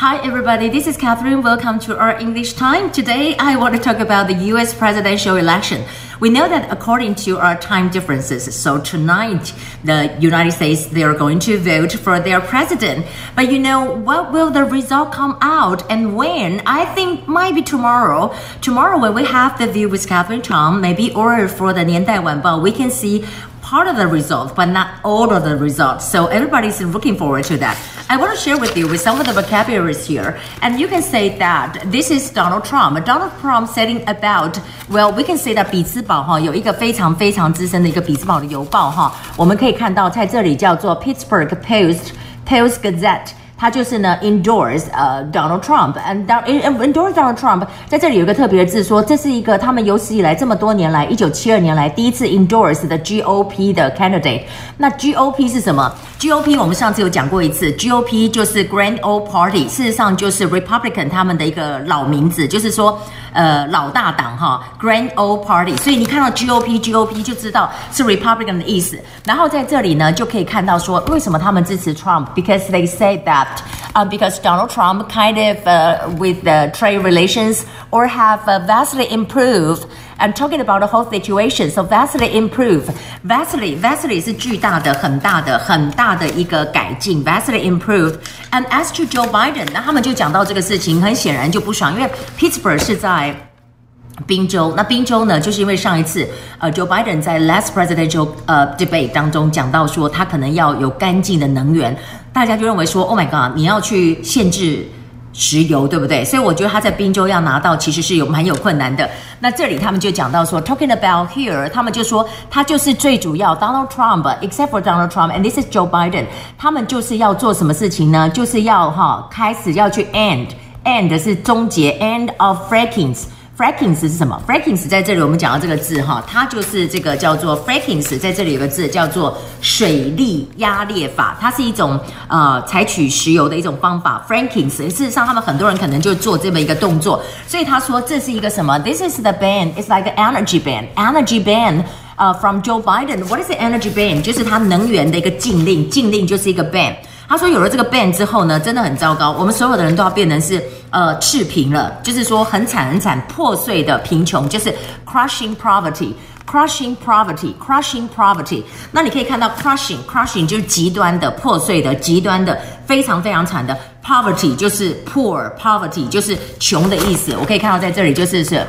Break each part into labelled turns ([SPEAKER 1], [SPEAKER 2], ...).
[SPEAKER 1] Hi, everybody. This is Catherine. Welcome to our English time. Today, I want to talk about the U.S. presidential election. We know that according to our time differences, so tonight, the United States, they are going to vote for their president. But you know, what will the result come out and when? I think might be tomorrow. Tomorrow, when we have the view with Catherine Chang, maybe or for the 年代晚报, we can see part of the result, but not all of the results. So everybody's looking forward to that. I want to share with you with some of the vocabularies here, and you can say that this is Donald Trump. Donald Trump saying about well, we can say that 比兹堡哈有一个非常非常资深的一个比兹堡的邮报哈，我们可以看到在这里叫做 Pittsburgh Post Post Gazette。他就是呢，endorse 呃、uh, Donald Trump，and endorse Donald Trump，在这里有一个特别的字说，这是一个他们有史以来这么多年来，一九七二年来第一次 endorse 的 GOP 的 candidate。那 GOP 是什么 ？GOP 我们上次有讲过一次，GOP 就是 Grand Old Party，事实上就是 Republican 他们的一个老名字，就是说。呃，老大党哈，Grand Old Party，所以你看到 GOP GOP 就知道是 Republican 的意思。然后在这里呢，就可以看到说，为什么他们支持 Trump？Because they say that，啊、uh,，because Donald Trump kind of、uh, with the trade relations or have、uh, vastly improved。I'm talking about the whole situation, so vastly improve. Vastly, vastly 是巨大的、很大的、很大的一个改进。Vastly improve. And as to Joe Biden，那他们就讲到这个事情，很显然就不爽，因为 Pittsburgh 是在 宾州。那宾州呢，就是因为上一次呃，Joe Biden 在 last presidential 呃 debate 当中讲到说，他可能要有干净的能源，大家就认为说，Oh my God，你要去限制。石油对不对？所以我觉得他在宾州要拿到其实是有蛮有困难的。那这里他们就讲到说，talking about here，他们就说他就是最主要 Donald Trump，except for Donald Trump，and this is Joe Biden，他们就是要做什么事情呢？就是要哈开始要去 end，end 是终结，end of frackings。Fracking 是什么？Fracking 在这里我们讲到这个字哈，它就是这个叫做 Fracking，在这里有个字叫做水力压裂法，它是一种呃采取石油的一种方法。Fracking 事实上他们很多人可能就做这么一个动作，所以他说这是一个什么？This is the ban. It's like an energy ban. Energy ban. 呃、from Joe Biden. What is the energy ban? 就是他能源的一个禁令，禁令就是一个 ban。他说有了这个 ban 之后呢，真的很糟糕，我们所有的人都要变成是呃赤贫了，就是说很惨很惨，破碎的贫穷，就是 crushing poverty，crushing poverty，crushing poverty。那你可以看到 crushing，crushing 就是极端的破碎的，极端的非常非常惨的 poverty 就是 poor，poverty 就是穷的意思。我可以看到在这里就是是。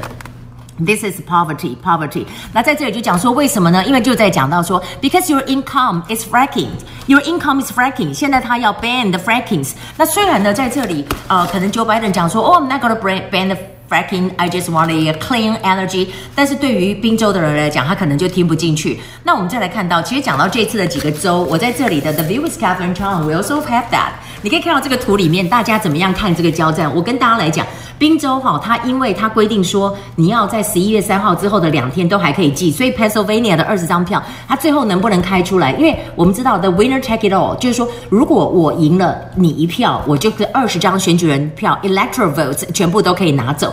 [SPEAKER 1] This is poverty, poverty。那在这里就讲说为什么呢？因为就在讲到说，because your income is fracking, your income is fracking。现在他要 ban the frackings。那虽然呢，在这里呃，可能 Joe Biden 讲说，哦，I'm not gonna ban the fracking, I just want a clean energy。但是对于宾州的人来讲，他可能就听不进去。那我们再来看到，其实讲到这次的几个州，我在这里的 The View is Catherine Chang we also have that。你可以看到这个图里面，大家怎么样看这个交战？我跟大家来讲。宾州哈，它因为它规定说你要在十一月三号之后的两天都还可以寄，所以 Pennsylvania 的二十张票，它最后能不能开出来？因为我们知道 the winner take it all，就是说如果我赢了你一票，我就是二十张选举人票 electoral votes 全部都可以拿走。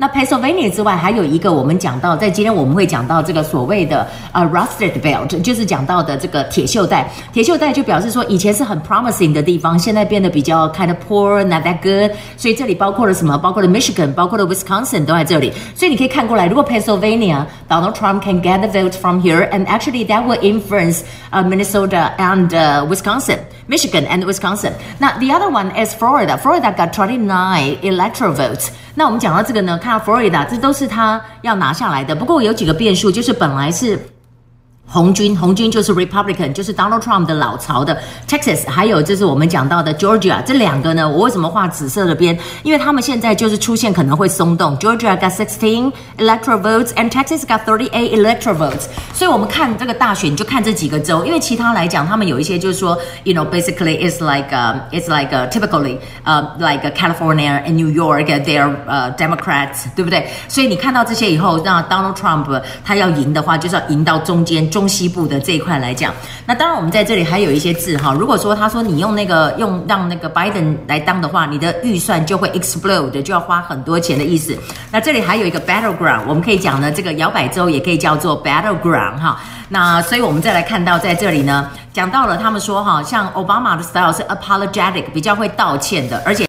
[SPEAKER 1] 那 Pennsylvania 之外，还有一个我们讲到，在今天我们会讲到这个所谓的呃 Rust Belt，就是讲到的这个铁锈带。铁锈带就表示说以前是很 promising 的地方，现在变得比较 kind of poor，not that good。所以这里包括了什么？包括了 Michigan，包括了 Wisconsin 都在这里。所以你可以看过来，如果 Pennsylvania Donald Trump can get the vote from here，and actually that will influence 呃 Minnesota and Wisconsin，Michigan and Wisconsin。那 the other one is Florida，Florida got twenty nine electoral votes。那我们讲到这个呢，看 那 Florida 这都是他要拿下来的。不过有几个变数，就是本来是。红军，红军就是 Republican，就是 Donald Trump 的老巢的 Texas，还有就是我们讲到的 Georgia，这两个呢，我为什么画紫色的边？因为他们现在就是出现可能会松动。Georgia got sixteen electoral votes，and Texas got thirty-eight electoral votes。所以我们看这个大选，就看这几个州，因为其他来讲，他们有一些就是说，you know basically it's like it's like typically 呃 like California and New York，they're 呃 Democrats，对不对？所以你看到这些以后，那 Donald Trump 他要赢的话，就是要赢到中间中。中西部的这一块来讲，那当然我们在这里还有一些字哈。如果说他说你用那个用让那个 Biden 来当的话，你的预算就会 explode，就要花很多钱的意思。那这里还有一个 battleground，我们可以讲呢，这个摇摆州也可以叫做 battleground 哈。那所以我们再来看到在这里呢，讲到了他们说哈，像 Obama 的 style 是 apologetic，比较会道歉的，而且。